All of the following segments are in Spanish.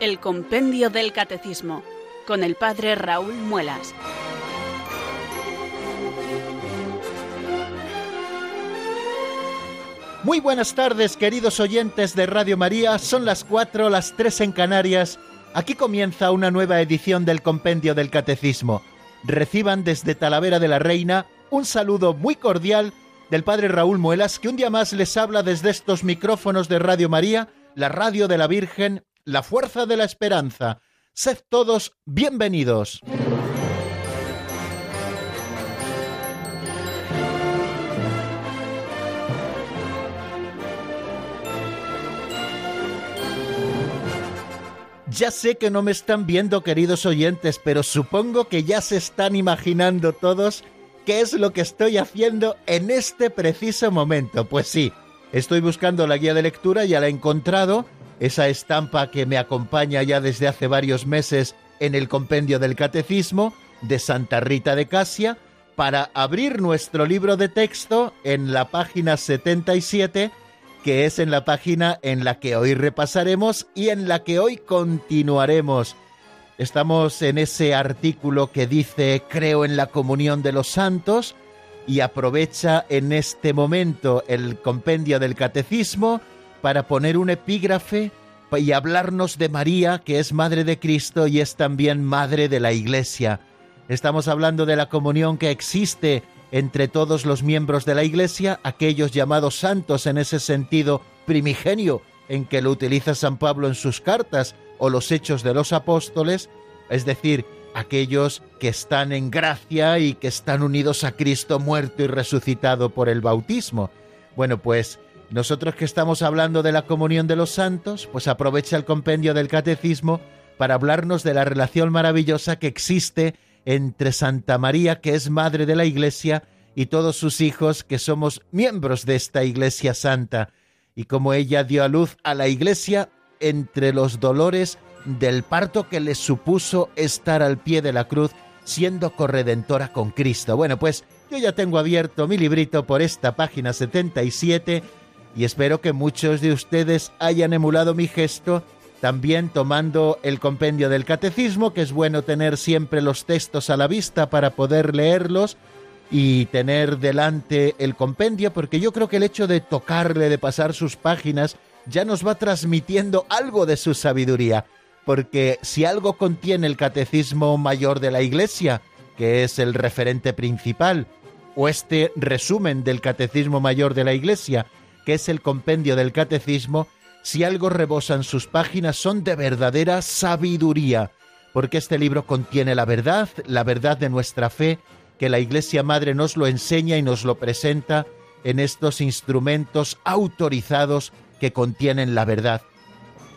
El Compendio del Catecismo, con el Padre Raúl Muelas. Muy buenas tardes, queridos oyentes de Radio María. Son las 4, las 3 en Canarias. Aquí comienza una nueva edición del Compendio del Catecismo. Reciban desde Talavera de la Reina un saludo muy cordial del Padre Raúl Muelas, que un día más les habla desde estos micrófonos de Radio María, la radio de la Virgen, la fuerza de la esperanza. Sed todos bienvenidos. Ya sé que no me están viendo, queridos oyentes, pero supongo que ya se están imaginando todos qué es lo que estoy haciendo en este preciso momento. Pues sí, estoy buscando la guía de lectura, ya la he encontrado, esa estampa que me acompaña ya desde hace varios meses en el compendio del Catecismo de Santa Rita de Casia, para abrir nuestro libro de texto en la página 77 que es en la página en la que hoy repasaremos y en la que hoy continuaremos. Estamos en ese artículo que dice creo en la comunión de los santos y aprovecha en este momento el compendio del catecismo para poner un epígrafe y hablarnos de María, que es Madre de Cristo y es también Madre de la Iglesia. Estamos hablando de la comunión que existe entre todos los miembros de la Iglesia, aquellos llamados santos en ese sentido primigenio en que lo utiliza San Pablo en sus cartas o los hechos de los apóstoles, es decir, aquellos que están en gracia y que están unidos a Cristo muerto y resucitado por el bautismo. Bueno, pues nosotros que estamos hablando de la comunión de los santos, pues aprovecha el compendio del catecismo para hablarnos de la relación maravillosa que existe entre Santa María, que es Madre de la Iglesia, y todos sus hijos, que somos miembros de esta Iglesia Santa, y como ella dio a luz a la Iglesia entre los dolores del parto que le supuso estar al pie de la cruz, siendo corredentora con Cristo. Bueno, pues yo ya tengo abierto mi librito por esta página 77 y espero que muchos de ustedes hayan emulado mi gesto también tomando el compendio del catecismo, que es bueno tener siempre los textos a la vista para poder leerlos y tener delante el compendio, porque yo creo que el hecho de tocarle, de pasar sus páginas, ya nos va transmitiendo algo de su sabiduría, porque si algo contiene el catecismo mayor de la Iglesia, que es el referente principal, o este resumen del catecismo mayor de la Iglesia, que es el compendio del catecismo, si algo rebosan sus páginas son de verdadera sabiduría, porque este libro contiene la verdad, la verdad de nuestra fe, que la Iglesia Madre nos lo enseña y nos lo presenta en estos instrumentos autorizados que contienen la verdad.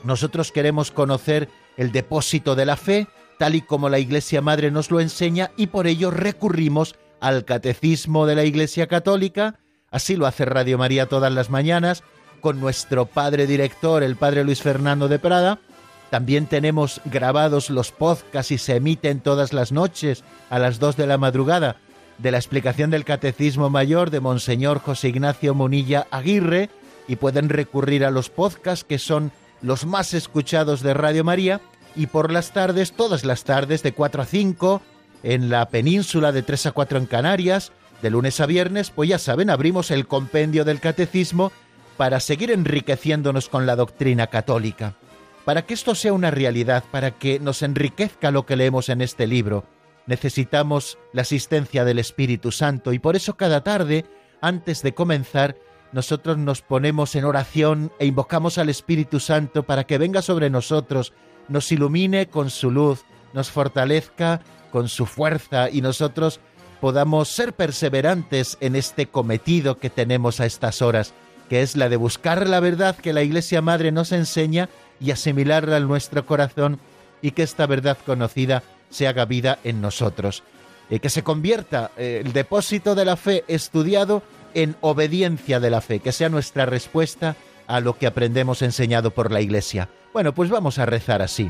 Nosotros queremos conocer el depósito de la fe, tal y como la Iglesia Madre nos lo enseña, y por ello recurrimos al Catecismo de la Iglesia Católica, así lo hace Radio María todas las mañanas, con nuestro padre director, el padre Luis Fernando de Prada. También tenemos grabados los podcasts y se emiten todas las noches a las 2 de la madrugada de la explicación del Catecismo Mayor de Monseñor José Ignacio Munilla Aguirre y pueden recurrir a los podcasts que son los más escuchados de Radio María y por las tardes, todas las tardes de 4 a 5 en la península de 3 a 4 en Canarias, de lunes a viernes, pues ya saben, abrimos el compendio del catecismo para seguir enriqueciéndonos con la doctrina católica. Para que esto sea una realidad, para que nos enriquezca lo que leemos en este libro, necesitamos la asistencia del Espíritu Santo y por eso cada tarde, antes de comenzar, nosotros nos ponemos en oración e invocamos al Espíritu Santo para que venga sobre nosotros, nos ilumine con su luz, nos fortalezca con su fuerza y nosotros podamos ser perseverantes en este cometido que tenemos a estas horas que es la de buscar la verdad que la Iglesia Madre nos enseña y asimilarla en nuestro corazón y que esta verdad conocida se haga vida en nosotros. y que se convierta eh, el depósito de la fe estudiado en obediencia de la fe, que sea nuestra respuesta a lo que aprendemos enseñado por la Iglesia. Bueno, pues vamos a rezar así.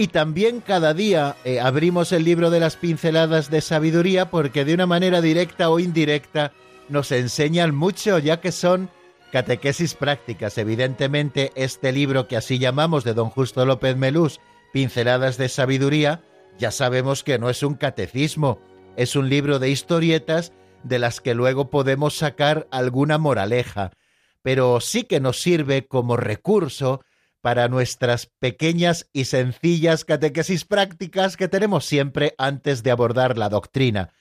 Y también cada día eh, abrimos el libro de las pinceladas de sabiduría porque de una manera directa o indirecta nos enseñan mucho ya que son catequesis prácticas. Evidentemente este libro que así llamamos de don Justo López Melús, Pinceladas de Sabiduría, ya sabemos que no es un catecismo, es un libro de historietas de las que luego podemos sacar alguna moraleja, pero sí que nos sirve como recurso para nuestras pequeñas y sencillas catequesis prácticas que tenemos siempre antes de abordar la doctrina.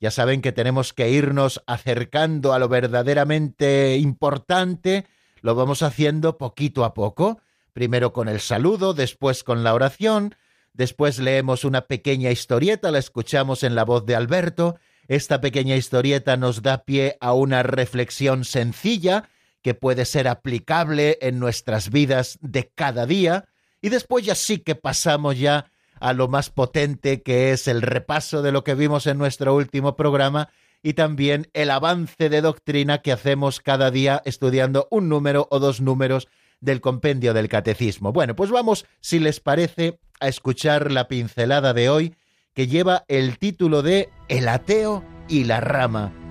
Ya saben que tenemos que irnos acercando a lo verdaderamente importante, lo vamos haciendo poquito a poco, primero con el saludo, después con la oración, después leemos una pequeña historieta, la escuchamos en la voz de Alberto, esta pequeña historieta nos da pie a una reflexión sencilla, que puede ser aplicable en nuestras vidas de cada día, y después ya sí que pasamos ya a lo más potente que es el repaso de lo que vimos en nuestro último programa y también el avance de doctrina que hacemos cada día estudiando un número o dos números del compendio del catecismo. Bueno, pues vamos, si les parece, a escuchar la pincelada de hoy que lleva el título de El ateo y la rama.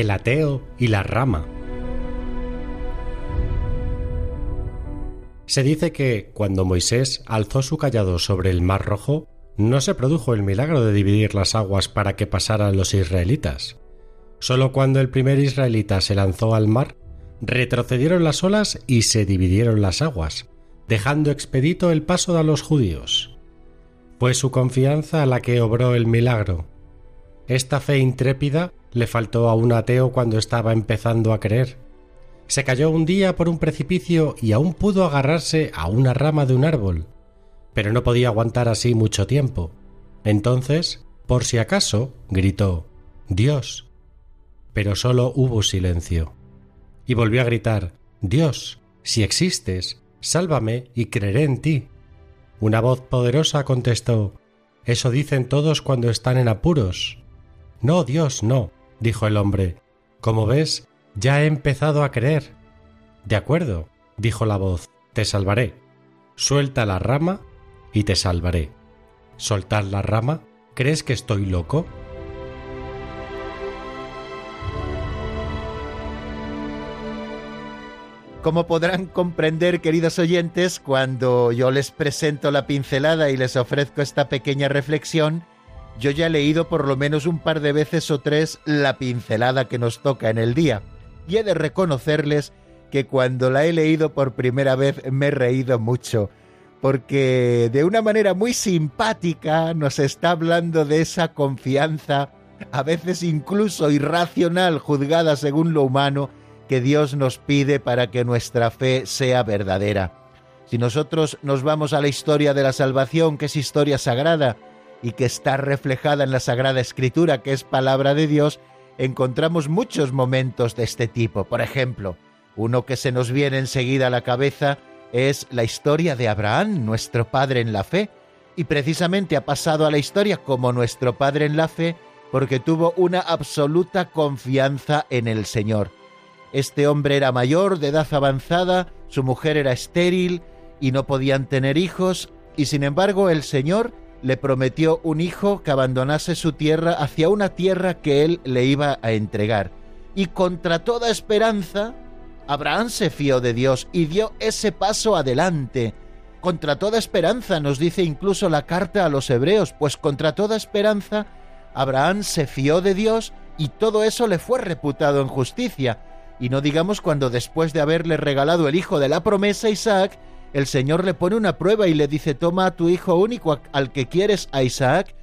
El ateo y la rama. Se dice que cuando Moisés alzó su callado sobre el mar rojo, no se produjo el milagro de dividir las aguas para que pasaran los israelitas. Solo cuando el primer israelita se lanzó al mar, retrocedieron las olas y se dividieron las aguas, dejando expedito el paso a los judíos. Fue su confianza la que obró el milagro. Esta fe intrépida le faltó a un ateo cuando estaba empezando a creer. Se cayó un día por un precipicio y aún pudo agarrarse a una rama de un árbol, pero no podía aguantar así mucho tiempo. Entonces, por si acaso, gritó Dios. Pero solo hubo silencio. Y volvió a gritar Dios, si existes, sálvame y creeré en ti. Una voz poderosa contestó Eso dicen todos cuando están en apuros. No, Dios, no dijo el hombre. Como ves, ya he empezado a creer. De acuerdo, dijo la voz, te salvaré. Suelta la rama y te salvaré. ¿Soltar la rama? ¿Crees que estoy loco? Como podrán comprender, queridos oyentes, cuando yo les presento la pincelada y les ofrezco esta pequeña reflexión, yo ya he leído por lo menos un par de veces o tres la pincelada que nos toca en el día, y he de reconocerles que cuando la he leído por primera vez me he reído mucho, porque de una manera muy simpática nos está hablando de esa confianza, a veces incluso irracional, juzgada según lo humano, que Dios nos pide para que nuestra fe sea verdadera. Si nosotros nos vamos a la historia de la salvación, que es historia sagrada, y que está reflejada en la Sagrada Escritura, que es palabra de Dios, encontramos muchos momentos de este tipo. Por ejemplo, uno que se nos viene enseguida a la cabeza es la historia de Abraham, nuestro padre en la fe, y precisamente ha pasado a la historia como nuestro padre en la fe porque tuvo una absoluta confianza en el Señor. Este hombre era mayor, de edad avanzada, su mujer era estéril y no podían tener hijos, y sin embargo el Señor le prometió un hijo que abandonase su tierra hacia una tierra que él le iba a entregar. Y contra toda esperanza, Abraham se fió de Dios y dio ese paso adelante. Contra toda esperanza, nos dice incluso la carta a los hebreos, pues contra toda esperanza, Abraham se fió de Dios y todo eso le fue reputado en justicia. Y no digamos cuando después de haberle regalado el hijo de la promesa, Isaac, el Señor le pone una prueba y le dice, toma a tu hijo único al que quieres, a Isaac,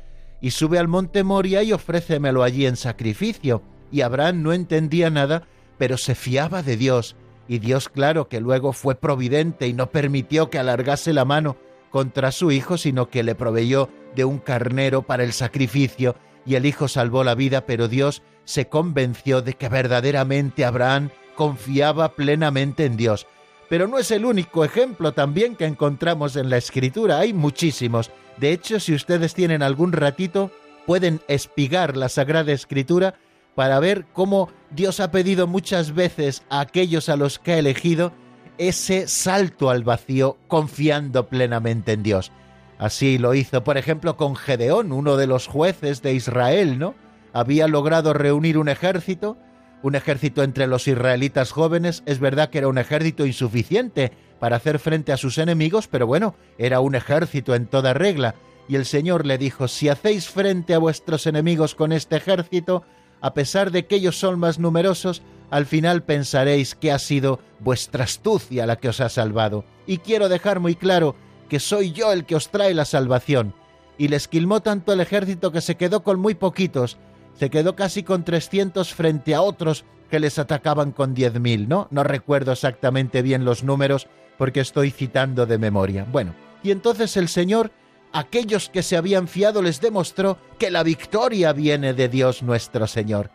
y sube al monte Moria y ofrécemelo allí en sacrificio. Y Abraham no entendía nada, pero se fiaba de Dios, y Dios claro que luego fue providente y no permitió que alargase la mano contra su hijo, sino que le proveyó de un carnero para el sacrificio, y el hijo salvó la vida, pero Dios se convenció de que verdaderamente Abraham confiaba plenamente en Dios. Pero no es el único ejemplo también que encontramos en la escritura, hay muchísimos. De hecho, si ustedes tienen algún ratito, pueden espigar la Sagrada Escritura para ver cómo Dios ha pedido muchas veces a aquellos a los que ha elegido ese salto al vacío confiando plenamente en Dios. Así lo hizo, por ejemplo, con Gedeón, uno de los jueces de Israel, ¿no? Había logrado reunir un ejército, un ejército entre los israelitas jóvenes, es verdad que era un ejército insuficiente para hacer frente a sus enemigos, pero bueno, era un ejército en toda regla, y el Señor le dijo, si hacéis frente a vuestros enemigos con este ejército, a pesar de que ellos son más numerosos, al final pensaréis que ha sido vuestra astucia la que os ha salvado. Y quiero dejar muy claro que soy yo el que os trae la salvación. Y le esquilmó tanto el ejército que se quedó con muy poquitos, se quedó casi con trescientos frente a otros que les atacaban con diez mil, ¿no? No recuerdo exactamente bien los números porque estoy citando de memoria. Bueno, y entonces el Señor, aquellos que se habían fiado, les demostró que la victoria viene de Dios nuestro Señor.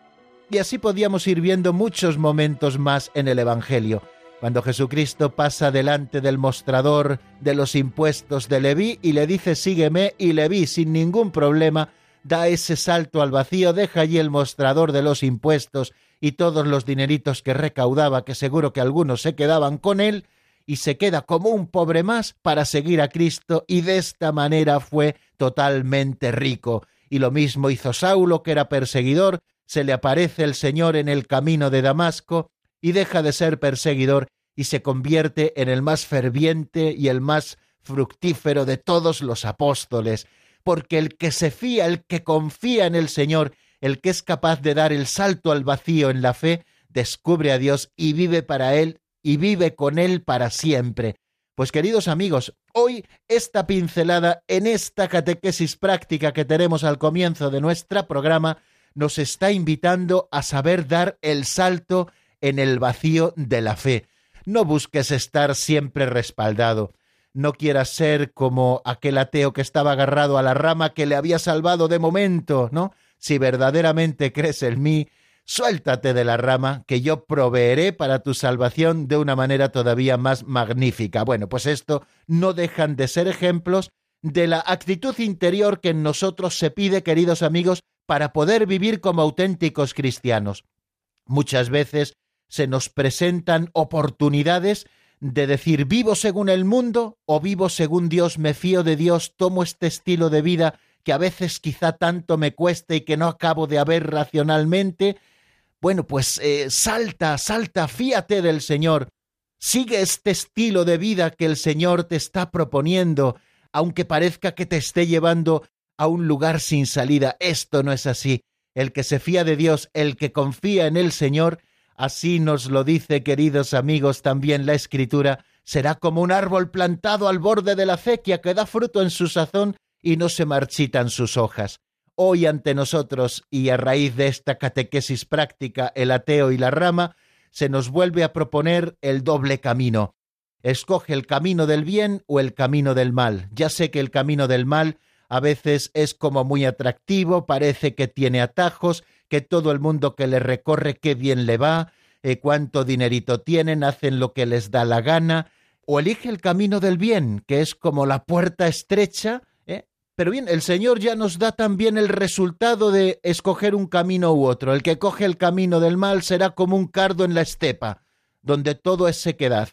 Y así podíamos ir viendo muchos momentos más en el Evangelio cuando Jesucristo pasa delante del mostrador de los impuestos de Leví y le dice sígueme y Leví sin ningún problema da ese salto al vacío, deja allí el mostrador de los impuestos y todos los dineritos que recaudaba, que seguro que algunos se quedaban con él, y se queda como un pobre más para seguir a Cristo y de esta manera fue totalmente rico. Y lo mismo hizo Saulo, que era perseguidor, se le aparece el Señor en el camino de Damasco y deja de ser perseguidor y se convierte en el más ferviente y el más fructífero de todos los apóstoles, porque el que se fía, el que confía en el Señor, el que es capaz de dar el salto al vacío en la fe, descubre a Dios y vive para Él y vive con Él para siempre. Pues queridos amigos, hoy esta pincelada en esta catequesis práctica que tenemos al comienzo de nuestro programa nos está invitando a saber dar el salto en el vacío de la fe. No busques estar siempre respaldado. No quieras ser como aquel ateo que estaba agarrado a la rama que le había salvado de momento, ¿no? Si verdaderamente crees en mí, suéltate de la rama, que yo proveeré para tu salvación de una manera todavía más magnífica. Bueno, pues esto no dejan de ser ejemplos de la actitud interior que en nosotros se pide, queridos amigos, para poder vivir como auténticos cristianos. Muchas veces se nos presentan oportunidades de decir vivo según el mundo o vivo según Dios, me fío de Dios, tomo este estilo de vida que a veces quizá tanto me cueste y que no acabo de haber racionalmente. Bueno, pues eh, salta, salta, fíate del Señor, sigue este estilo de vida que el Señor te está proponiendo, aunque parezca que te esté llevando a un lugar sin salida. Esto no es así. El que se fía de Dios, el que confía en el Señor, Así nos lo dice, queridos amigos, también la Escritura, será como un árbol plantado al borde de la acequia que da fruto en su sazón y no se marchitan sus hojas. Hoy ante nosotros, y a raíz de esta catequesis práctica, el ateo y la rama, se nos vuelve a proponer el doble camino. Escoge el camino del bien o el camino del mal. Ya sé que el camino del mal a veces es como muy atractivo, parece que tiene atajos, que todo el mundo que le recorre qué bien le va, eh, cuánto dinerito tienen, hacen lo que les da la gana, o elige el camino del bien, que es como la puerta estrecha, ¿eh? pero bien, el Señor ya nos da también el resultado de escoger un camino u otro. El que coge el camino del mal será como un cardo en la estepa, donde todo es sequedad.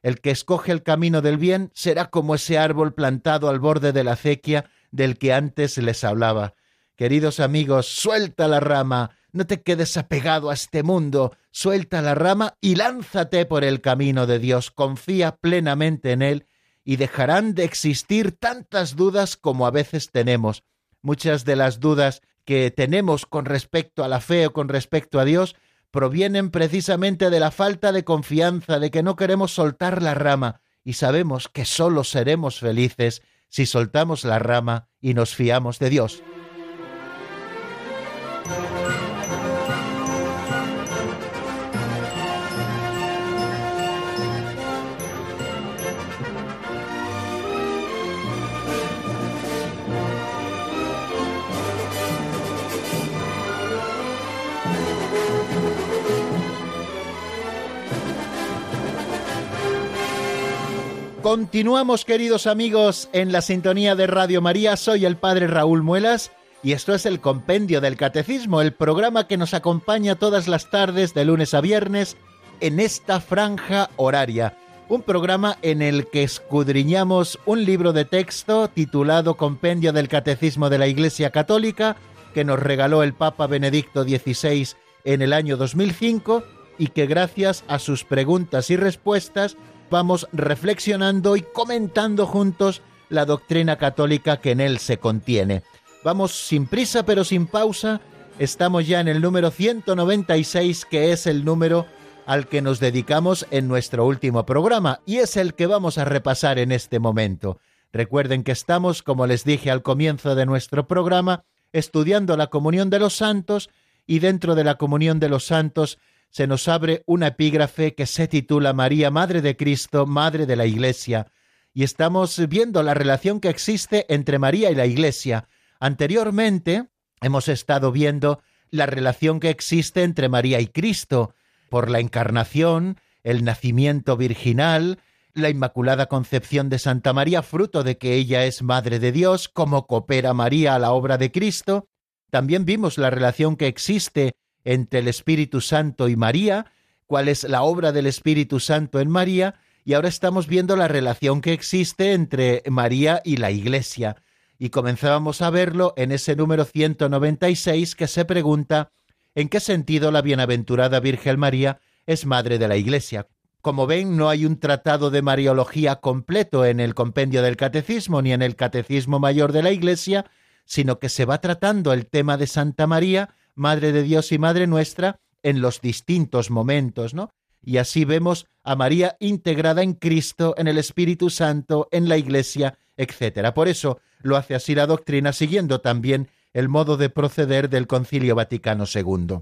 El que escoge el camino del bien será como ese árbol plantado al borde de la acequia del que antes les hablaba. Queridos amigos, suelta la rama, no te quedes apegado a este mundo, suelta la rama y lánzate por el camino de Dios, confía plenamente en Él y dejarán de existir tantas dudas como a veces tenemos. Muchas de las dudas que tenemos con respecto a la fe o con respecto a Dios provienen precisamente de la falta de confianza, de que no queremos soltar la rama, y sabemos que solo seremos felices si soltamos la rama y nos fiamos de Dios. Continuamos, queridos amigos, en la sintonía de Radio María. Soy el Padre Raúl Muelas y esto es el Compendio del Catecismo, el programa que nos acompaña todas las tardes de lunes a viernes en esta franja horaria. Un programa en el que escudriñamos un libro de texto titulado Compendio del Catecismo de la Iglesia Católica que nos regaló el Papa Benedicto XVI en el año 2005 y que gracias a sus preguntas y respuestas vamos reflexionando y comentando juntos la doctrina católica que en él se contiene. Vamos sin prisa pero sin pausa. Estamos ya en el número 196, que es el número al que nos dedicamos en nuestro último programa y es el que vamos a repasar en este momento. Recuerden que estamos, como les dije al comienzo de nuestro programa, estudiando la comunión de los santos y dentro de la comunión de los santos se nos abre una epígrafe que se titula María, Madre de Cristo, Madre de la Iglesia, y estamos viendo la relación que existe entre María y la Iglesia. Anteriormente hemos estado viendo la relación que existe entre María y Cristo, por la encarnación, el nacimiento virginal, la Inmaculada Concepción de Santa María, fruto de que ella es Madre de Dios, cómo coopera María a la obra de Cristo. También vimos la relación que existe entre el Espíritu Santo y María, cuál es la obra del Espíritu Santo en María, y ahora estamos viendo la relación que existe entre María y la Iglesia. Y comenzábamos a verlo en ese número 196 que se pregunta en qué sentido la bienaventurada Virgen María es madre de la Iglesia. Como ven, no hay un tratado de Mariología completo en el compendio del Catecismo ni en el Catecismo Mayor de la Iglesia, sino que se va tratando el tema de Santa María Madre de Dios y Madre nuestra en los distintos momentos, ¿no? Y así vemos a María integrada en Cristo, en el Espíritu Santo, en la Iglesia, etc. Por eso lo hace así la doctrina, siguiendo también el modo de proceder del Concilio Vaticano II.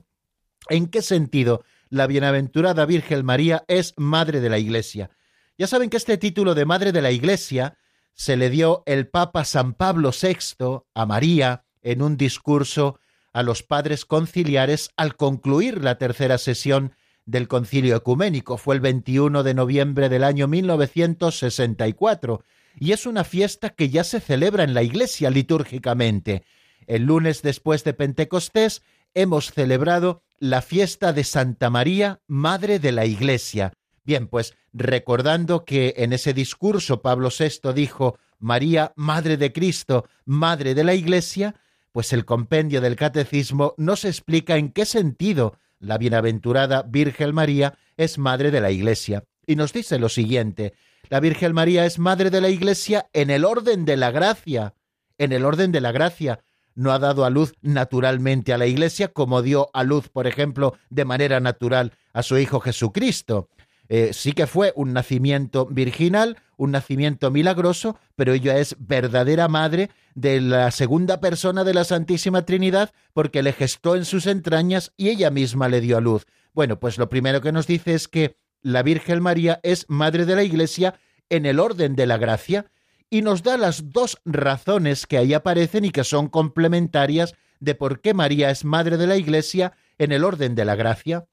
¿En qué sentido la bienaventurada Virgen María es Madre de la Iglesia? Ya saben que este título de Madre de la Iglesia se le dio el Papa San Pablo VI a María en un discurso a los padres conciliares al concluir la tercera sesión del concilio ecuménico. Fue el 21 de noviembre del año 1964 y es una fiesta que ya se celebra en la iglesia litúrgicamente. El lunes después de Pentecostés hemos celebrado la fiesta de Santa María, Madre de la Iglesia. Bien, pues recordando que en ese discurso Pablo VI dijo María, Madre de Cristo, Madre de la Iglesia, pues el compendio del Catecismo nos explica en qué sentido la bienaventurada Virgen María es madre de la Iglesia. Y nos dice lo siguiente, la Virgen María es madre de la Iglesia en el orden de la gracia, en el orden de la gracia. No ha dado a luz naturalmente a la Iglesia como dio a luz, por ejemplo, de manera natural a su Hijo Jesucristo. Eh, sí que fue un nacimiento virginal, un nacimiento milagroso, pero ella es verdadera madre de la segunda persona de la Santísima Trinidad porque le gestó en sus entrañas y ella misma le dio a luz. Bueno, pues lo primero que nos dice es que la Virgen María es madre de la Iglesia en el orden de la gracia y nos da las dos razones que ahí aparecen y que son complementarias de por qué María es madre de la Iglesia en el orden de la gracia.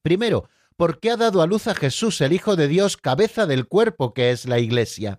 Primero, porque ha dado a luz a Jesús, el Hijo de Dios, cabeza del cuerpo que es la Iglesia.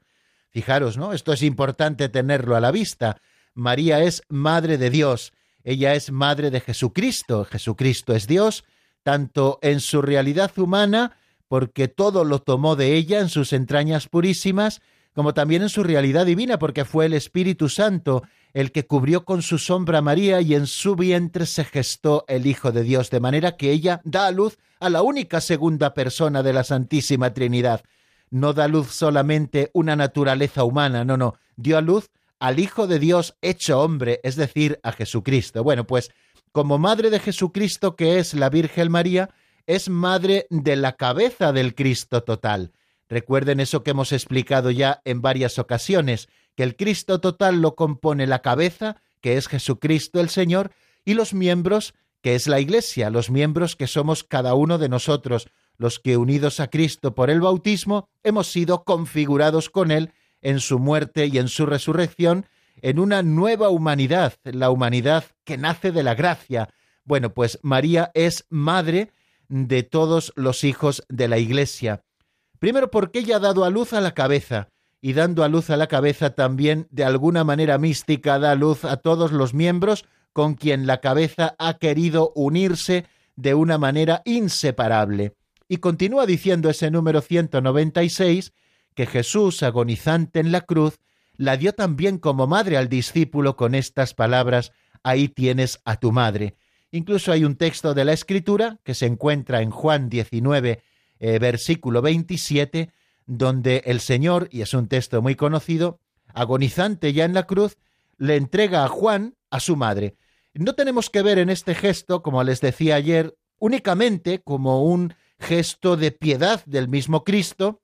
Fijaros, ¿no? Esto es importante tenerlo a la vista. María es Madre de Dios, ella es Madre de Jesucristo, Jesucristo es Dios, tanto en su realidad humana, porque todo lo tomó de ella en sus entrañas purísimas, como también en su realidad divina, porque fue el Espíritu Santo el que cubrió con su sombra a María y en su vientre se gestó el Hijo de Dios, de manera que ella da a luz a la única segunda persona de la Santísima Trinidad. No da luz solamente una naturaleza humana, no, no, dio a luz al Hijo de Dios hecho hombre, es decir, a Jesucristo. Bueno, pues como madre de Jesucristo que es la Virgen María, es madre de la cabeza del Cristo total. Recuerden eso que hemos explicado ya en varias ocasiones, que el Cristo total lo compone la cabeza, que es Jesucristo el Señor, y los miembros, que es la Iglesia, los miembros que somos cada uno de nosotros, los que unidos a Cristo por el bautismo hemos sido configurados con Él en su muerte y en su resurrección, en una nueva humanidad, la humanidad que nace de la gracia. Bueno, pues María es madre de todos los hijos de la Iglesia. Primero porque ella ha dado a luz a la cabeza, y dando a luz a la cabeza también de alguna manera mística da luz a todos los miembros con quien la cabeza ha querido unirse de una manera inseparable. Y continúa diciendo ese número 196 que Jesús, agonizante en la cruz, la dio también como madre al discípulo con estas palabras, ahí tienes a tu madre. Incluso hay un texto de la Escritura que se encuentra en Juan 19, eh, versículo 27, donde el Señor, y es un texto muy conocido, agonizante ya en la cruz, le entrega a Juan a su madre. No tenemos que ver en este gesto, como les decía ayer, únicamente como un gesto de piedad del mismo Cristo,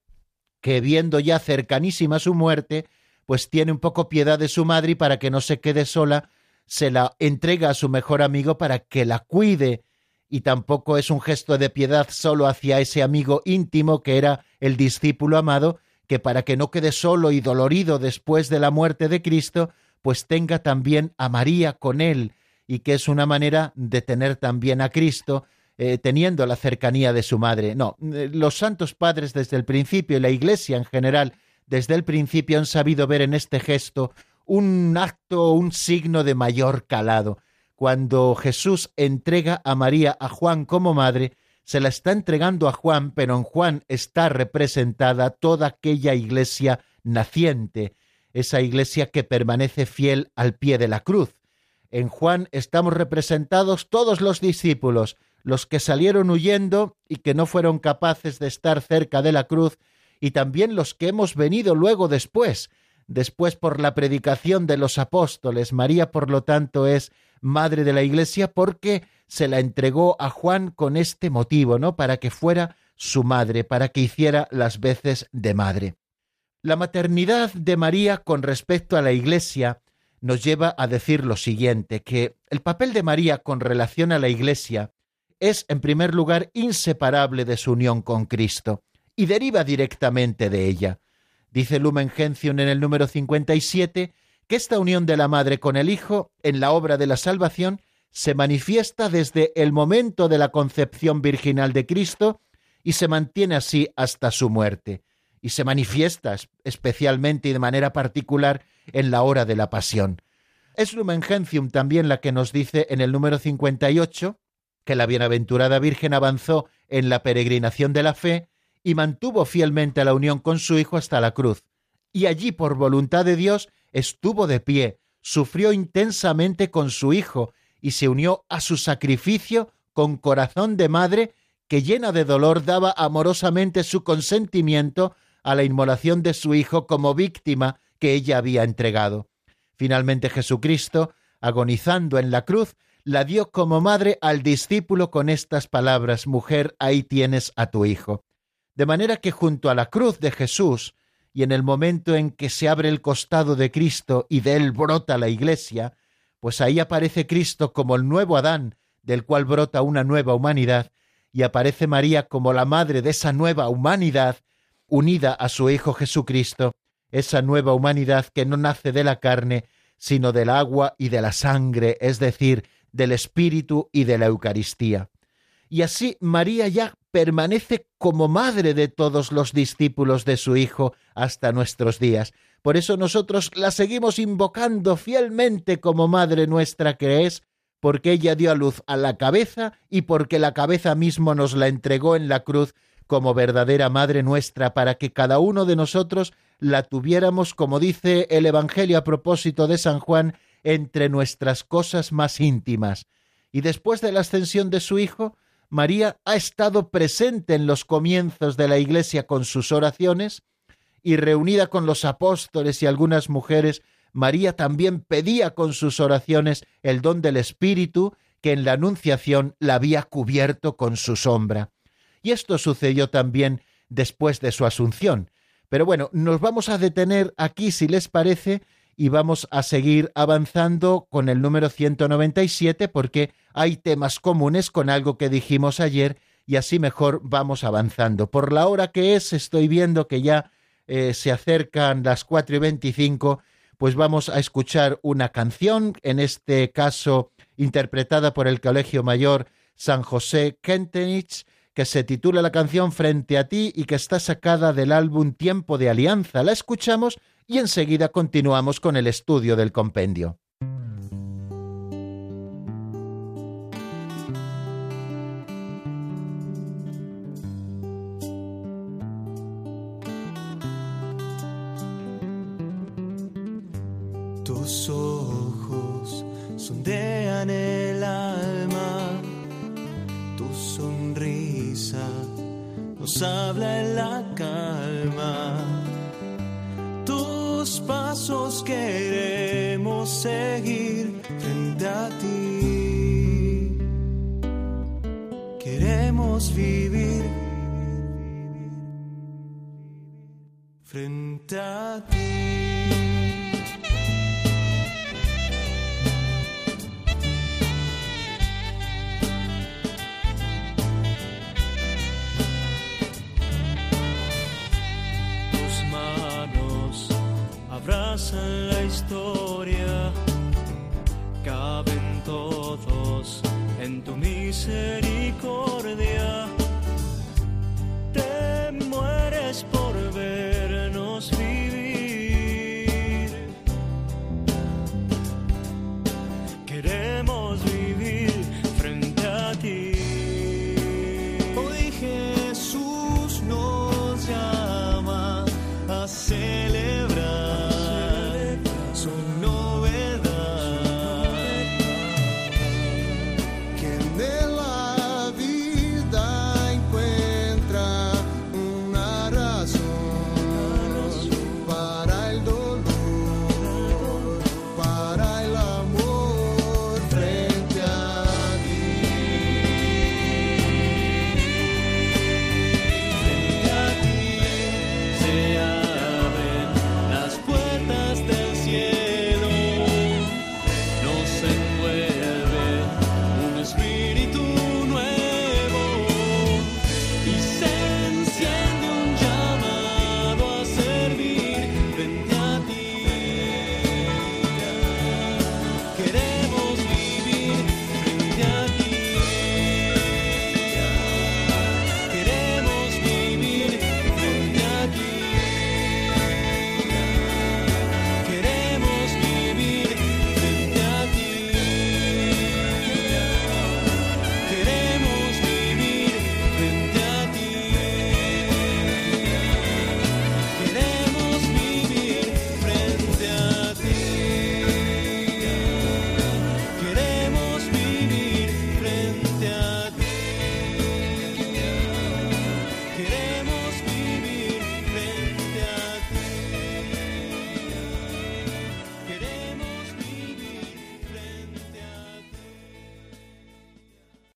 que viendo ya cercanísima su muerte, pues tiene un poco piedad de su madre y para que no se quede sola, se la entrega a su mejor amigo para que la cuide y tampoco es un gesto de piedad solo hacia ese amigo íntimo que era el discípulo amado, que para que no quede solo y dolorido después de la muerte de Cristo, pues tenga también a María con él, y que es una manera de tener también a Cristo, eh, teniendo la cercanía de su madre. No, eh, los santos padres desde el principio y la Iglesia en general desde el principio han sabido ver en este gesto un acto, un signo de mayor calado. Cuando Jesús entrega a María a Juan como madre, se la está entregando a Juan, pero en Juan está representada toda aquella iglesia naciente, esa iglesia que permanece fiel al pie de la cruz. En Juan estamos representados todos los discípulos, los que salieron huyendo y que no fueron capaces de estar cerca de la cruz, y también los que hemos venido luego después, después por la predicación de los apóstoles. María, por lo tanto, es madre de la Iglesia porque se la entregó a Juan con este motivo, ¿no? Para que fuera su madre, para que hiciera las veces de madre. La maternidad de María con respecto a la Iglesia nos lleva a decir lo siguiente, que el papel de María con relación a la Iglesia es, en primer lugar, inseparable de su unión con Cristo y deriva directamente de ella. Dice Lumen Gentium en el número 57 que esta unión de la madre con el Hijo en la obra de la salvación se manifiesta desde el momento de la concepción virginal de Cristo y se mantiene así hasta su muerte, y se manifiesta especialmente y de manera particular en la hora de la pasión. Es Lumen Gentium también la que nos dice en el número 58 que la bienaventurada Virgen avanzó en la peregrinación de la fe y mantuvo fielmente la unión con su Hijo hasta la cruz, y allí por voluntad de Dios estuvo de pie, sufrió intensamente con su Hijo y se unió a su sacrificio con corazón de madre que llena de dolor daba amorosamente su consentimiento a la inmolación de su Hijo como víctima que ella había entregado. Finalmente Jesucristo, agonizando en la cruz, la dio como madre al discípulo con estas palabras, Mujer, ahí tienes a tu Hijo. De manera que junto a la cruz de Jesús, y en el momento en que se abre el costado de Cristo y de él brota la iglesia, pues ahí aparece Cristo como el nuevo Adán, del cual brota una nueva humanidad, y aparece María como la madre de esa nueva humanidad, unida a su Hijo Jesucristo, esa nueva humanidad que no nace de la carne, sino del agua y de la sangre, es decir, del Espíritu y de la Eucaristía. Y así María ya permanece como madre de todos los discípulos de su Hijo hasta nuestros días. Por eso nosotros la seguimos invocando fielmente como madre nuestra que es, porque ella dio a luz a la cabeza y porque la cabeza mismo nos la entregó en la cruz como verdadera madre nuestra para que cada uno de nosotros la tuviéramos, como dice el Evangelio a propósito de San Juan, entre nuestras cosas más íntimas. Y después de la ascensión de su Hijo, María ha estado presente en los comienzos de la Iglesia con sus oraciones y reunida con los apóstoles y algunas mujeres, María también pedía con sus oraciones el don del Espíritu que en la Anunciación la había cubierto con su sombra. Y esto sucedió también después de su asunción. Pero bueno, nos vamos a detener aquí, si les parece, y vamos a seguir avanzando con el número 197 porque hay temas comunes con algo que dijimos ayer y así mejor vamos avanzando. Por la hora que es, estoy viendo que ya eh, se acercan las 4 y 25, pues vamos a escuchar una canción, en este caso interpretada por el Colegio Mayor San José Kentenich, que se titula la canción Frente a ti y que está sacada del álbum Tiempo de Alianza. La escuchamos y enseguida continuamos con el estudio del compendio. Tus ojos sondean el alma, tu sonrisa nos habla en seguir frente a ti. Queremos vivir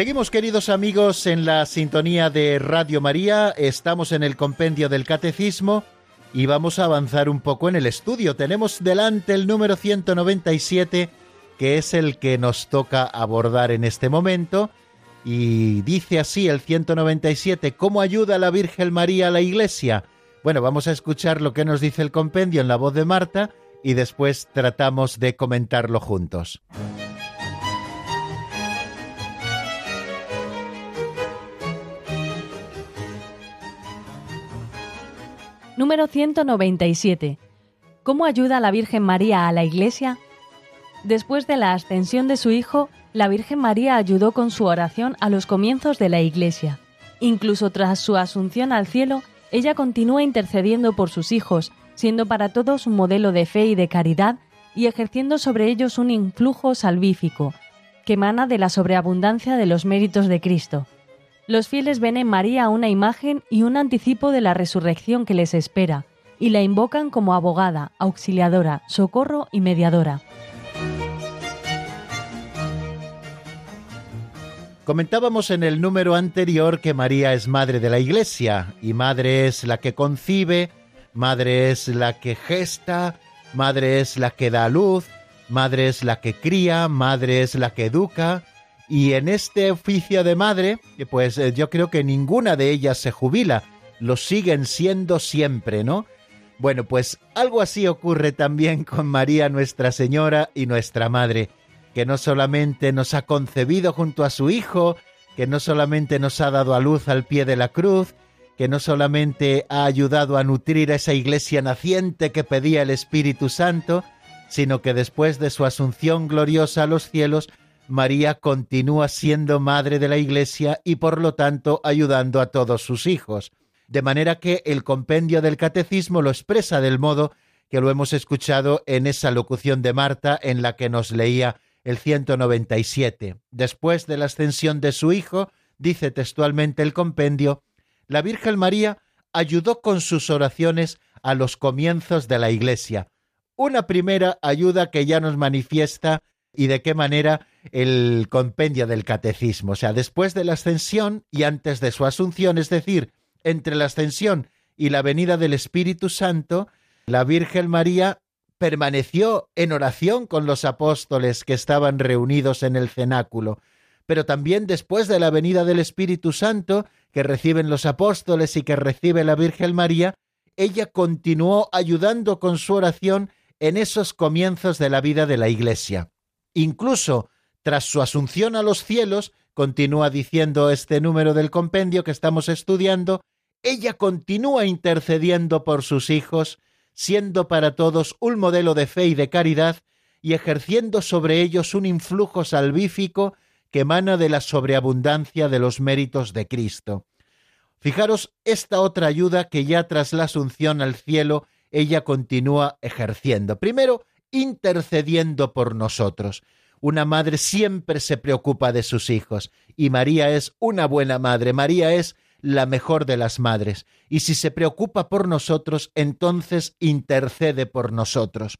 Seguimos, queridos amigos, en la sintonía de Radio María. Estamos en el compendio del Catecismo y vamos a avanzar un poco en el estudio. Tenemos delante el número 197, que es el que nos toca abordar en este momento. Y dice así el 197, ¿cómo ayuda la Virgen María a la Iglesia? Bueno, vamos a escuchar lo que nos dice el compendio en la voz de Marta y después tratamos de comentarlo juntos. Número 197. ¿Cómo ayuda la Virgen María a la Iglesia? Después de la ascensión de su Hijo, la Virgen María ayudó con su oración a los comienzos de la Iglesia. Incluso tras su asunción al cielo, ella continúa intercediendo por sus hijos, siendo para todos un modelo de fe y de caridad y ejerciendo sobre ellos un influjo salvífico, que emana de la sobreabundancia de los méritos de Cristo. Los fieles ven en María una imagen y un anticipo de la resurrección que les espera, y la invocan como abogada, auxiliadora, socorro y mediadora. Comentábamos en el número anterior que María es madre de la Iglesia y madre es la que concibe, madre es la que gesta, madre es la que da luz, madre es la que cría, madre es la que educa y en este oficio de madre, pues eh, yo creo que ninguna de ellas se jubila, lo siguen siendo siempre, ¿no? Bueno, pues algo así ocurre también con María Nuestra Señora y nuestra Madre que no solamente nos ha concebido junto a su Hijo, que no solamente nos ha dado a luz al pie de la cruz, que no solamente ha ayudado a nutrir a esa iglesia naciente que pedía el Espíritu Santo, sino que después de su asunción gloriosa a los cielos, María continúa siendo madre de la iglesia y por lo tanto ayudando a todos sus hijos. De manera que el compendio del catecismo lo expresa del modo que lo hemos escuchado en esa locución de Marta en la que nos leía el 197. Después de la ascensión de su hijo, dice textualmente el compendio, la Virgen María ayudó con sus oraciones a los comienzos de la Iglesia. Una primera ayuda que ya nos manifiesta y de qué manera el compendio del catecismo. O sea, después de la ascensión y antes de su asunción, es decir, entre la ascensión y la venida del Espíritu Santo, la Virgen María permaneció en oración con los apóstoles que estaban reunidos en el cenáculo, pero también después de la venida del Espíritu Santo, que reciben los apóstoles y que recibe la Virgen María, ella continuó ayudando con su oración en esos comienzos de la vida de la Iglesia. Incluso tras su asunción a los cielos, continúa diciendo este número del compendio que estamos estudiando, ella continúa intercediendo por sus hijos, siendo para todos un modelo de fe y de caridad, y ejerciendo sobre ellos un influjo salvífico que emana de la sobreabundancia de los méritos de Cristo. Fijaros esta otra ayuda que ya tras la asunción al cielo ella continúa ejerciendo. Primero, intercediendo por nosotros. Una madre siempre se preocupa de sus hijos y María es una buena madre. María es la mejor de las madres, y si se preocupa por nosotros, entonces intercede por nosotros.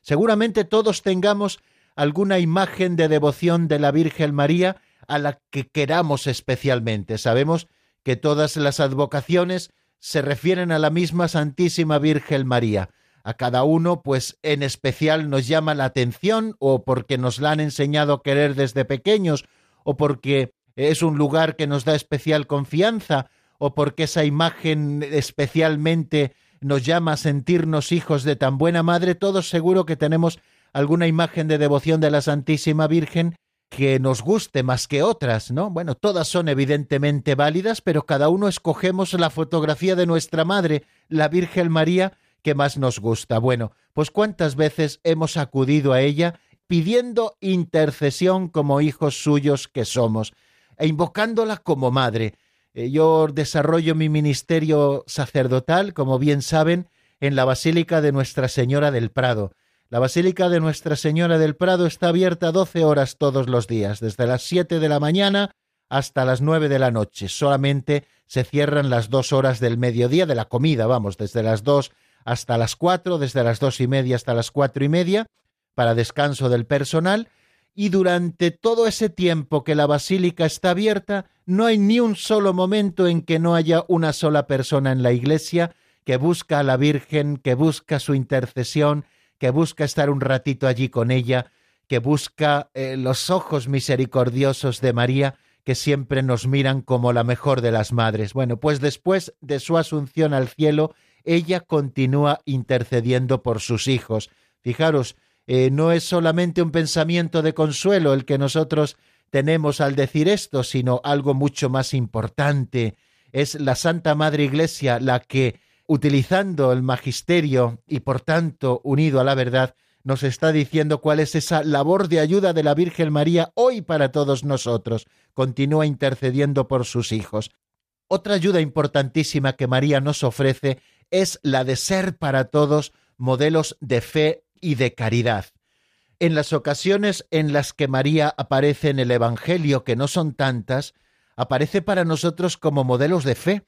Seguramente todos tengamos alguna imagen de devoción de la Virgen María a la que queramos especialmente. Sabemos que todas las advocaciones se refieren a la misma Santísima Virgen María. A cada uno, pues en especial nos llama la atención, o porque nos la han enseñado a querer desde pequeños, o porque es un lugar que nos da especial confianza o porque esa imagen especialmente nos llama a sentirnos hijos de tan buena madre, todos seguro que tenemos alguna imagen de devoción de la Santísima Virgen que nos guste más que otras, ¿no? Bueno, todas son evidentemente válidas, pero cada uno escogemos la fotografía de nuestra madre, la Virgen María, que más nos gusta. Bueno, pues cuántas veces hemos acudido a ella pidiendo intercesión como hijos suyos que somos e invocándola como madre. Eh, yo desarrollo mi ministerio sacerdotal, como bien saben, en la Basílica de Nuestra Señora del Prado. La Basílica de Nuestra Señora del Prado está abierta doce horas todos los días, desde las siete de la mañana hasta las nueve de la noche. Solamente se cierran las dos horas del mediodía de la comida, vamos, desde las dos hasta las cuatro, desde las dos y media hasta las cuatro y media, para descanso del personal, y durante todo ese tiempo que la basílica está abierta, no hay ni un solo momento en que no haya una sola persona en la iglesia que busca a la Virgen, que busca su intercesión, que busca estar un ratito allí con ella, que busca eh, los ojos misericordiosos de María, que siempre nos miran como la mejor de las madres. Bueno, pues después de su asunción al cielo, ella continúa intercediendo por sus hijos. Fijaros, eh, no es solamente un pensamiento de consuelo el que nosotros tenemos al decir esto, sino algo mucho más importante. Es la Santa Madre Iglesia la que, utilizando el magisterio y por tanto unido a la verdad, nos está diciendo cuál es esa labor de ayuda de la Virgen María hoy para todos nosotros. Continúa intercediendo por sus hijos. Otra ayuda importantísima que María nos ofrece es la de ser para todos modelos de fe y de caridad. En las ocasiones en las que María aparece en el Evangelio, que no son tantas, aparece para nosotros como modelos de fe.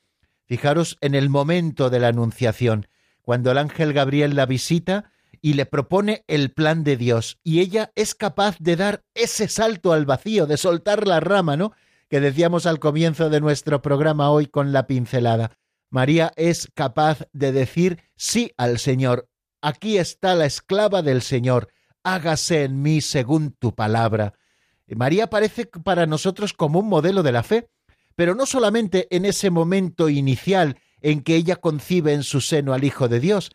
Fijaros en el momento de la Anunciación, cuando el ángel Gabriel la visita y le propone el plan de Dios, y ella es capaz de dar ese salto al vacío, de soltar la rama, ¿no? Que decíamos al comienzo de nuestro programa hoy con la pincelada. María es capaz de decir sí al Señor. Aquí está la esclava del Señor, hágase en mí según tu palabra. María aparece para nosotros como un modelo de la fe, pero no solamente en ese momento inicial en que ella concibe en su seno al Hijo de Dios,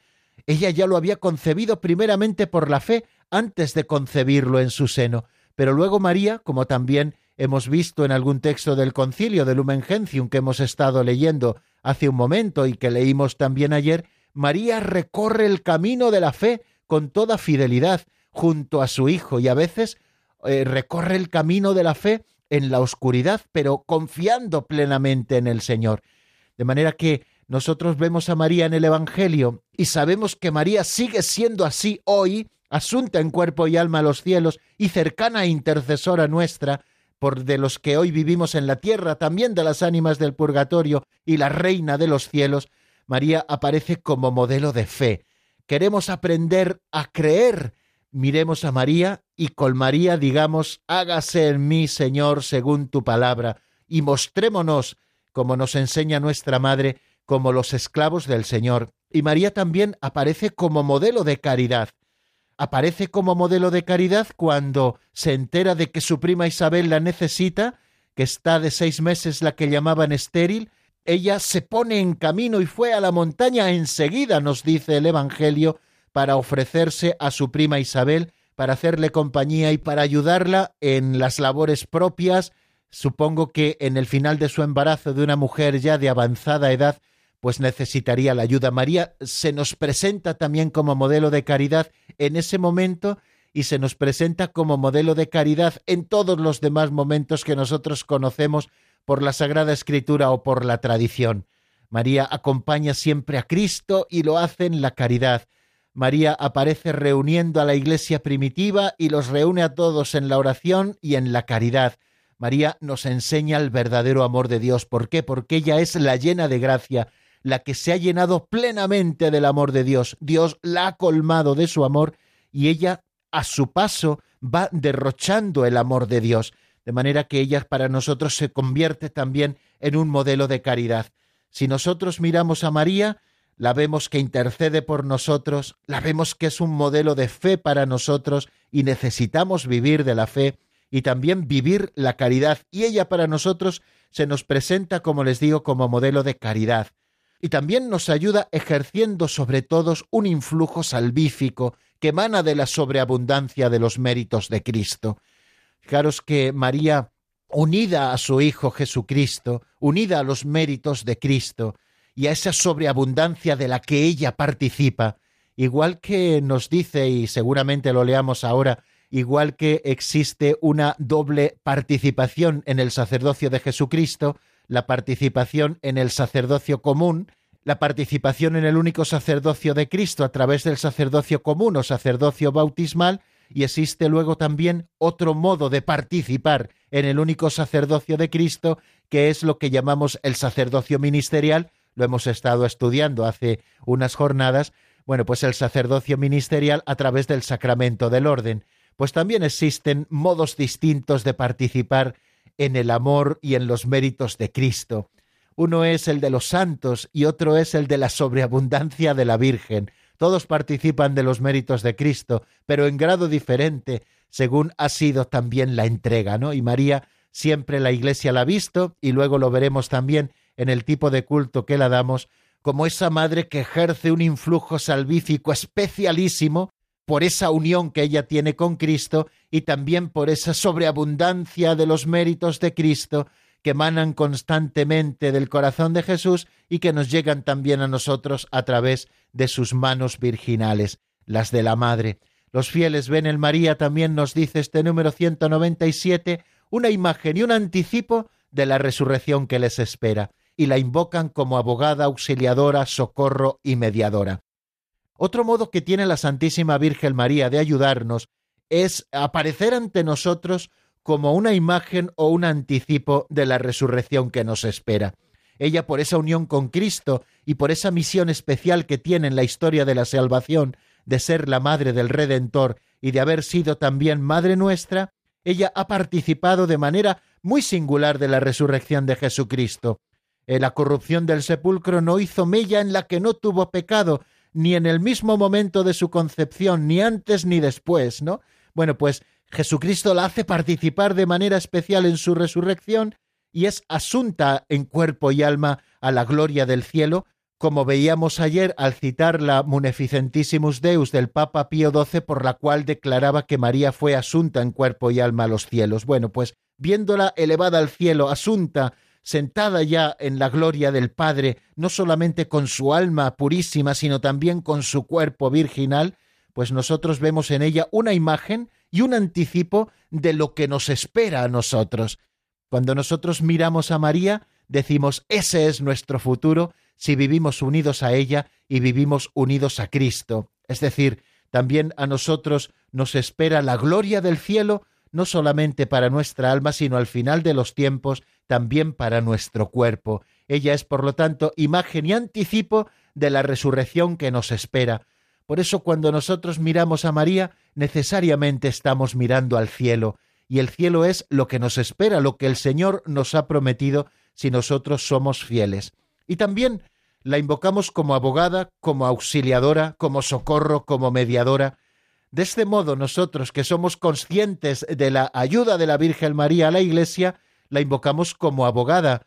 ella ya lo había concebido primeramente por la fe antes de concebirlo en su seno, pero luego María, como también hemos visto en algún texto del concilio de Lumen Gentium que hemos estado leyendo hace un momento y que leímos también ayer, María recorre el camino de la fe con toda fidelidad junto a su Hijo y a veces eh, recorre el camino de la fe en la oscuridad, pero confiando plenamente en el Señor. De manera que nosotros vemos a María en el Evangelio y sabemos que María sigue siendo así hoy, asunta en cuerpo y alma a los cielos y cercana e intercesora nuestra, por de los que hoy vivimos en la tierra, también de las ánimas del purgatorio y la reina de los cielos, María aparece como modelo de fe. Queremos aprender a creer. Miremos a María y con María digamos, hágase en mí, Señor, según tu palabra, y mostrémonos, como nos enseña nuestra Madre, como los esclavos del Señor. Y María también aparece como modelo de caridad. Aparece como modelo de caridad cuando se entera de que su prima Isabel la necesita, que está de seis meses la que llamaban estéril, ella se pone en camino y fue a la montaña enseguida, nos dice el Evangelio, para ofrecerse a su prima Isabel, para hacerle compañía y para ayudarla en las labores propias. Supongo que en el final de su embarazo de una mujer ya de avanzada edad, pues necesitaría la ayuda. María se nos presenta también como modelo de caridad en ese momento y se nos presenta como modelo de caridad en todos los demás momentos que nosotros conocemos por la Sagrada Escritura o por la tradición. María acompaña siempre a Cristo y lo hace en la caridad. María aparece reuniendo a la iglesia primitiva y los reúne a todos en la oración y en la caridad. María nos enseña el verdadero amor de Dios. ¿Por qué? Porque ella es la llena de gracia, la que se ha llenado plenamente del amor de Dios. Dios la ha colmado de su amor y ella a su paso va derrochando el amor de Dios, de manera que ella para nosotros se convierte también en un modelo de caridad. Si nosotros miramos a María, la vemos que intercede por nosotros, la vemos que es un modelo de fe para nosotros y necesitamos vivir de la fe y también vivir la caridad. Y ella para nosotros se nos presenta, como les digo, como modelo de caridad y también nos ayuda ejerciendo sobre todos un influjo salvífico que emana de la sobreabundancia de los méritos de Cristo. Fijaros que María, unida a su Hijo Jesucristo, unida a los méritos de Cristo y a esa sobreabundancia de la que ella participa, igual que nos dice, y seguramente lo leamos ahora, igual que existe una doble participación en el sacerdocio de Jesucristo, la participación en el sacerdocio común, la participación en el único sacerdocio de Cristo a través del sacerdocio común o sacerdocio bautismal, y existe luego también otro modo de participar en el único sacerdocio de Cristo, que es lo que llamamos el sacerdocio ministerial, lo hemos estado estudiando hace unas jornadas, bueno, pues el sacerdocio ministerial a través del sacramento del orden. Pues también existen modos distintos de participar en el amor y en los méritos de Cristo. Uno es el de los santos y otro es el de la sobreabundancia de la Virgen. Todos participan de los méritos de Cristo, pero en grado diferente, según ha sido también la entrega, ¿no? Y María siempre la Iglesia la ha visto, y luego lo veremos también en el tipo de culto que la damos, como esa madre que ejerce un influjo salvífico especialísimo por esa unión que ella tiene con Cristo y también por esa sobreabundancia de los méritos de Cristo que emanan constantemente del corazón de Jesús y que nos llegan también a nosotros a través de sus manos virginales, las de la Madre. Los fieles ven en María, también nos dice este número 197, una imagen y un anticipo de la resurrección que les espera. y la invocan como abogada, auxiliadora, socorro y mediadora. Otro modo que tiene la Santísima Virgen María de ayudarnos es aparecer ante nosotros como una imagen o un anticipo de la resurrección que nos espera. Ella, por esa unión con Cristo y por esa misión especial que tiene en la historia de la salvación, de ser la madre del Redentor y de haber sido también madre nuestra, ella ha participado de manera muy singular de la resurrección de Jesucristo. Eh, la corrupción del sepulcro no hizo mella en la que no tuvo pecado, ni en el mismo momento de su concepción, ni antes ni después, ¿no? Bueno, pues Jesucristo la hace participar de manera especial en su resurrección y es asunta en cuerpo y alma a la gloria del cielo, como veíamos ayer al citar la Muneficentissimus Deus del Papa Pío XII, por la cual declaraba que María fue asunta en cuerpo y alma a los cielos. Bueno, pues viéndola elevada al cielo, asunta, sentada ya en la gloria del Padre, no solamente con su alma purísima, sino también con su cuerpo virginal, pues nosotros vemos en ella una imagen y un anticipo de lo que nos espera a nosotros. Cuando nosotros miramos a María, decimos, ese es nuestro futuro si vivimos unidos a ella y vivimos unidos a Cristo. Es decir, también a nosotros nos espera la gloria del cielo, no solamente para nuestra alma, sino al final de los tiempos, también para nuestro cuerpo. Ella es, por lo tanto, imagen y anticipo de la resurrección que nos espera. Por eso cuando nosotros miramos a María, necesariamente estamos mirando al cielo, y el cielo es lo que nos espera, lo que el Señor nos ha prometido si nosotros somos fieles. Y también la invocamos como abogada, como auxiliadora, como socorro, como mediadora. De este modo nosotros que somos conscientes de la ayuda de la Virgen María a la Iglesia, la invocamos como abogada,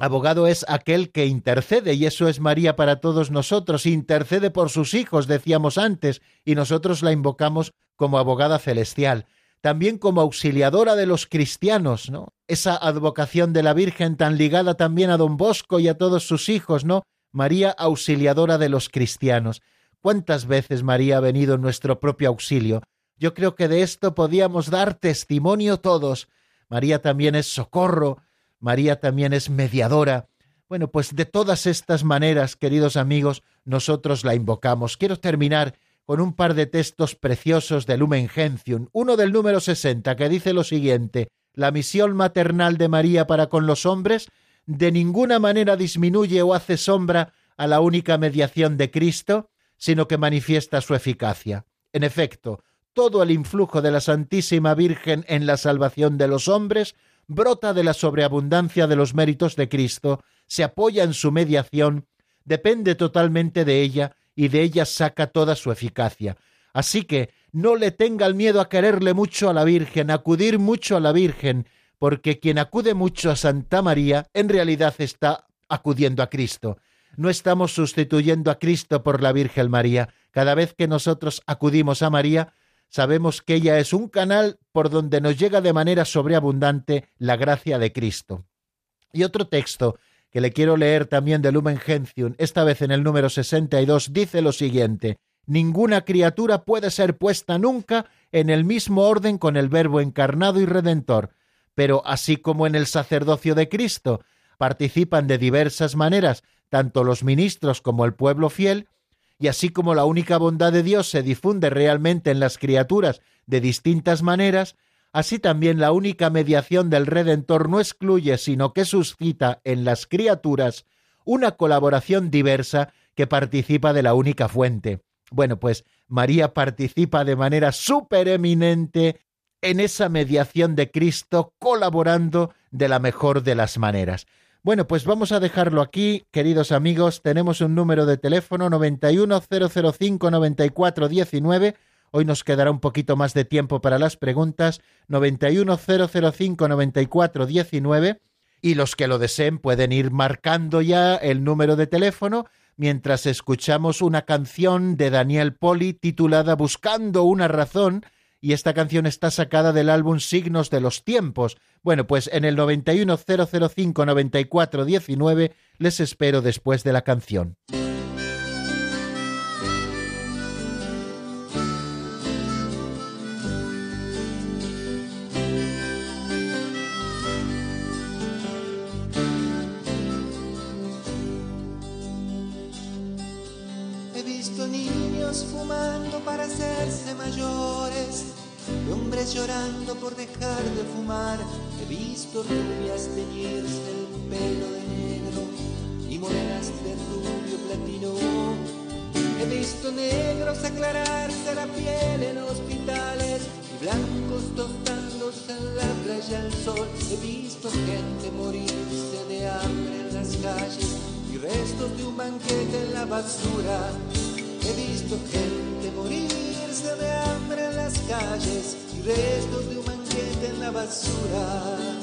Abogado es aquel que intercede, y eso es María para todos nosotros, intercede por sus hijos, decíamos antes, y nosotros la invocamos como abogada celestial, también como auxiliadora de los cristianos, ¿no? Esa advocación de la Virgen tan ligada también a don Bosco y a todos sus hijos, ¿no? María auxiliadora de los cristianos. ¿Cuántas veces María ha venido en nuestro propio auxilio? Yo creo que de esto podíamos dar testimonio todos. María también es socorro, María también es mediadora. Bueno, pues de todas estas maneras, queridos amigos, nosotros la invocamos. Quiero terminar con un par de textos preciosos de Lumen Gentium, uno del número 60 que dice lo siguiente: La misión maternal de María para con los hombres de ninguna manera disminuye o hace sombra a la única mediación de Cristo, sino que manifiesta su eficacia. En efecto, todo el influjo de la Santísima Virgen en la salvación de los hombres brota de la sobreabundancia de los méritos de Cristo, se apoya en su mediación, depende totalmente de ella y de ella saca toda su eficacia. Así que no le tenga el miedo a quererle mucho a la Virgen, acudir mucho a la Virgen, porque quien acude mucho a Santa María en realidad está acudiendo a Cristo. No estamos sustituyendo a Cristo por la Virgen María. Cada vez que nosotros acudimos a María, sabemos que ella es un canal por donde nos llega de manera sobreabundante la gracia de Cristo. Y otro texto que le quiero leer también de Lumen Gentium, esta vez en el número 62, dice lo siguiente: Ninguna criatura puede ser puesta nunca en el mismo orden con el Verbo encarnado y redentor, pero así como en el sacerdocio de Cristo participan de diversas maneras tanto los ministros como el pueblo fiel, y así como la única bondad de Dios se difunde realmente en las criaturas de distintas maneras, así también la única mediación del Redentor no excluye, sino que suscita en las criaturas una colaboración diversa que participa de la única fuente. Bueno, pues María participa de manera supereminente en esa mediación de Cristo, colaborando de la mejor de las maneras. Bueno, pues vamos a dejarlo aquí, queridos amigos. Tenemos un número de teléfono 910059419. Hoy nos quedará un poquito más de tiempo para las preguntas. 910059419. Y los que lo deseen pueden ir marcando ya el número de teléfono mientras escuchamos una canción de Daniel Poli titulada Buscando una razón y esta canción está sacada del álbum Signos de los Tiempos. Bueno, pues en el 910059419 les espero después de la canción. He visto rubias teñirse el pelo de negro y morenas de rubio platino. He visto negros aclararse la piel en hospitales y blancos tostándose en la playa al sol. He visto gente morirse de hambre en las calles y restos de un banquete en la basura. He visto gente morirse de hambre en las calles y restos de un banquete en la basura.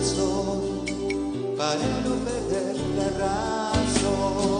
Razón para no perder la razón.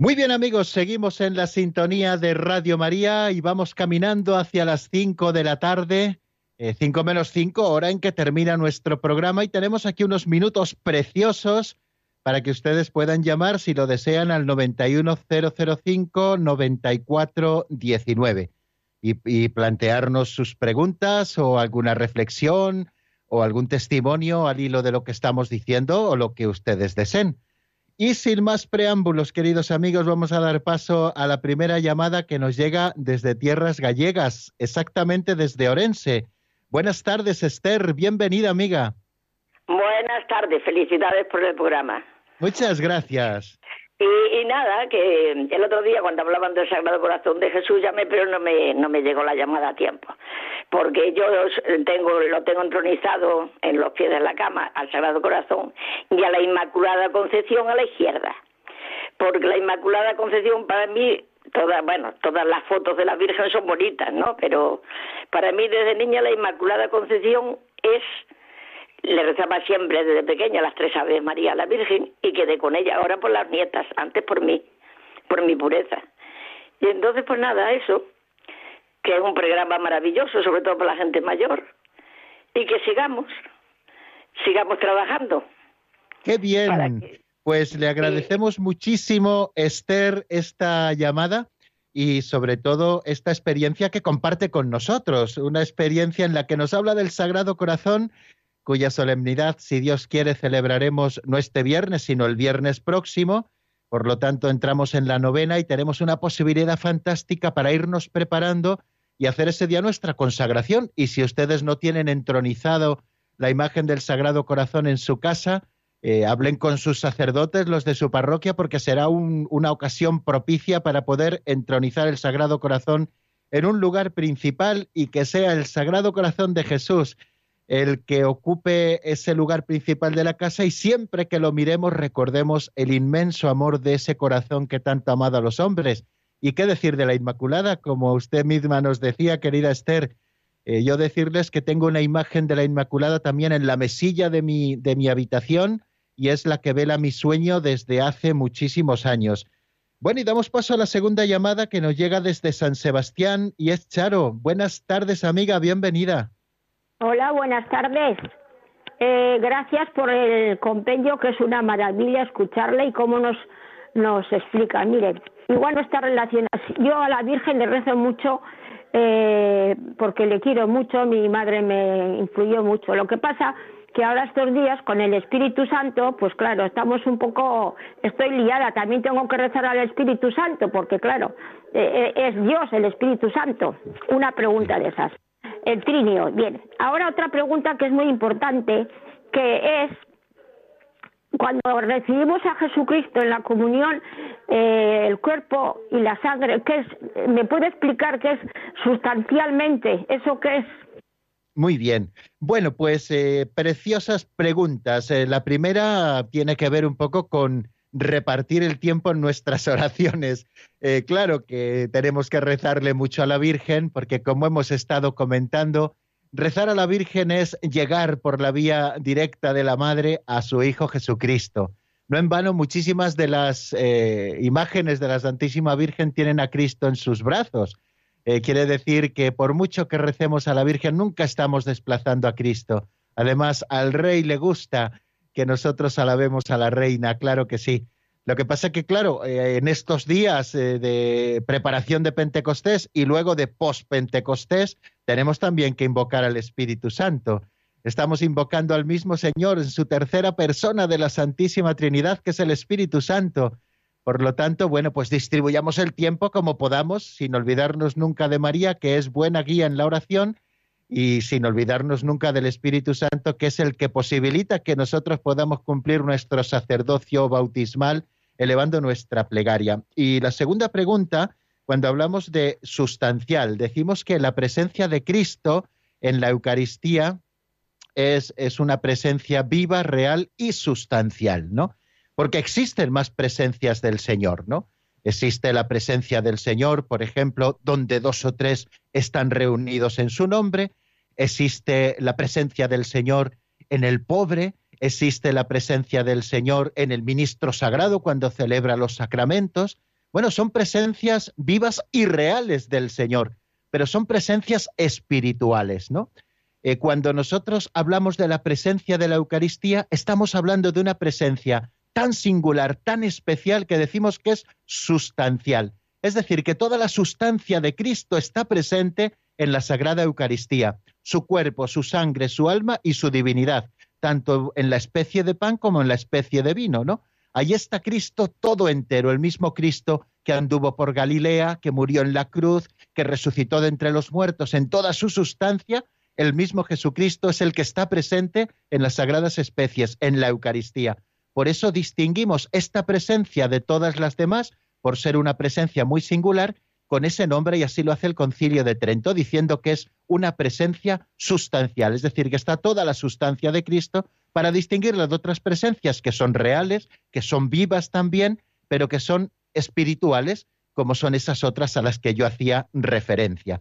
Muy bien amigos, seguimos en la sintonía de Radio María y vamos caminando hacia las 5 de la tarde, 5 menos 5, hora en que termina nuestro programa y tenemos aquí unos minutos preciosos para que ustedes puedan llamar si lo desean al 91005-9419 y, y plantearnos sus preguntas o alguna reflexión o algún testimonio al hilo de lo que estamos diciendo o lo que ustedes deseen. Y sin más preámbulos, queridos amigos, vamos a dar paso a la primera llamada que nos llega desde tierras gallegas, exactamente desde Orense. Buenas tardes, Esther. Bienvenida, amiga. Buenas tardes, felicidades por el programa. Muchas gracias. Y, y, nada, que el otro día cuando hablaban del Sagrado Corazón de Jesús llamé, pero no me, no me llegó la llamada a tiempo. Porque yo tengo, lo tengo entronizado en los pies de la cama al Sagrado Corazón y a la Inmaculada Concepción a la izquierda. Porque la Inmaculada Concepción para mí todas, bueno, todas las fotos de la Virgen son bonitas, ¿no? Pero para mí desde niña la Inmaculada Concepción es le rezaba siempre desde pequeña las tres aves María a la Virgen y quedé con ella, ahora por las nietas, antes por mí, por mi pureza. Y entonces, pues nada, eso, que es un programa maravilloso, sobre todo para la gente mayor, y que sigamos, sigamos trabajando. Qué bien. Que- Pues le agradecemos muchísimo, Esther, esta llamada y sobre todo esta experiencia que comparte con nosotros, una experiencia en la que nos habla del Sagrado Corazón, cuya solemnidad, si Dios quiere, celebraremos no este viernes, sino el viernes próximo. Por lo tanto, entramos en la novena y tenemos una posibilidad fantástica para irnos preparando y hacer ese día nuestra consagración. Y si ustedes no tienen entronizado la imagen del Sagrado Corazón en su casa, eh, hablen con sus sacerdotes, los de su parroquia, porque será un- una ocasión propicia para poder entronizar el Sagrado Corazón en un lugar principal y que sea el Sagrado Corazón de Jesús el que ocupe ese lugar principal de la casa y siempre que lo miremos recordemos el inmenso amor de ese corazón que tanto ha amado a los hombres. ¿Y qué decir de la Inmaculada? Como usted misma nos decía, querida Esther, eh, yo decirles que tengo una imagen de la Inmaculada también en la mesilla de mi, de mi habitación y es la que vela mi sueño desde hace muchísimos años. Bueno, y damos paso a la segunda llamada que nos llega desde San Sebastián y es Charo. Buenas tardes, amiga, bienvenida. Hola, buenas tardes. Eh, gracias por el compendio, que es una maravilla escucharle y cómo nos, nos explica. Miren, igual no está relacionado. Yo a la Virgen le rezo mucho eh, porque le quiero mucho, mi madre me influyó mucho. Lo que pasa que ahora estos días con el Espíritu Santo, pues claro, estamos un poco, estoy liada, también tengo que rezar al Espíritu Santo, porque claro, eh, eh, es Dios el Espíritu Santo. Una pregunta de esas. El trinio. Bien, ahora otra pregunta que es muy importante, que es cuando recibimos a Jesucristo en la comunión, eh, el cuerpo y la sangre, ¿qué es? ¿Me puede explicar qué es sustancialmente? ¿Eso qué es? Muy bien. Bueno, pues eh, preciosas preguntas. Eh, la primera tiene que ver un poco con repartir el tiempo en nuestras oraciones. Eh, claro que tenemos que rezarle mucho a la Virgen, porque como hemos estado comentando, rezar a la Virgen es llegar por la vía directa de la Madre a su Hijo Jesucristo. No en vano, muchísimas de las eh, imágenes de la Santísima Virgen tienen a Cristo en sus brazos. Eh, quiere decir que por mucho que recemos a la Virgen, nunca estamos desplazando a Cristo. Además, al Rey le gusta que nosotros alabemos a la Reina, claro que sí. Lo que pasa es que, claro, eh, en estos días eh, de preparación de Pentecostés y luego de post-Pentecostés, tenemos también que invocar al Espíritu Santo. Estamos invocando al mismo Señor en su tercera persona de la Santísima Trinidad, que es el Espíritu Santo. Por lo tanto, bueno, pues distribuyamos el tiempo como podamos, sin olvidarnos nunca de María, que es buena guía en la oración, y sin olvidarnos nunca del Espíritu Santo, que es el que posibilita que nosotros podamos cumplir nuestro sacerdocio bautismal, elevando nuestra plegaria. Y la segunda pregunta, cuando hablamos de sustancial, decimos que la presencia de Cristo en la Eucaristía es, es una presencia viva, real y sustancial, ¿no? Porque existen más presencias del Señor, ¿no? Existe la presencia del Señor, por ejemplo, donde dos o tres están reunidos en su nombre. Existe la presencia del Señor en el pobre. Existe la presencia del Señor en el ministro sagrado cuando celebra los sacramentos. Bueno, son presencias vivas y reales del Señor, pero son presencias espirituales, ¿no? Eh, cuando nosotros hablamos de la presencia de la Eucaristía, estamos hablando de una presencia tan singular, tan especial, que decimos que es sustancial. Es decir, que toda la sustancia de Cristo está presente en la Sagrada Eucaristía, su cuerpo, su sangre, su alma y su divinidad, tanto en la especie de pan como en la especie de vino, ¿no? Ahí está Cristo todo entero, el mismo Cristo que anduvo por Galilea, que murió en la cruz, que resucitó de entre los muertos en toda su sustancia, el mismo Jesucristo es el que está presente en las sagradas especies, en la Eucaristía. Por eso distinguimos esta presencia de todas las demás, por ser una presencia muy singular, con ese nombre y así lo hace el concilio de Trento, diciendo que es una presencia sustancial, es decir, que está toda la sustancia de Cristo para distinguirla de otras presencias que son reales, que son vivas también, pero que son espirituales, como son esas otras a las que yo hacía referencia.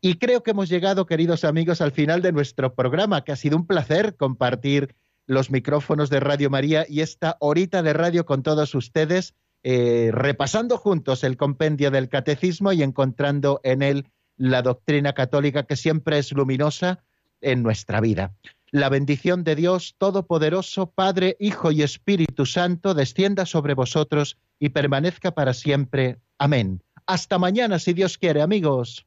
Y creo que hemos llegado, queridos amigos, al final de nuestro programa, que ha sido un placer compartir los micrófonos de Radio María y esta horita de radio con todos ustedes, eh, repasando juntos el compendio del catecismo y encontrando en él la doctrina católica que siempre es luminosa en nuestra vida. La bendición de Dios Todopoderoso, Padre, Hijo y Espíritu Santo, descienda sobre vosotros y permanezca para siempre. Amén. Hasta mañana, si Dios quiere, amigos.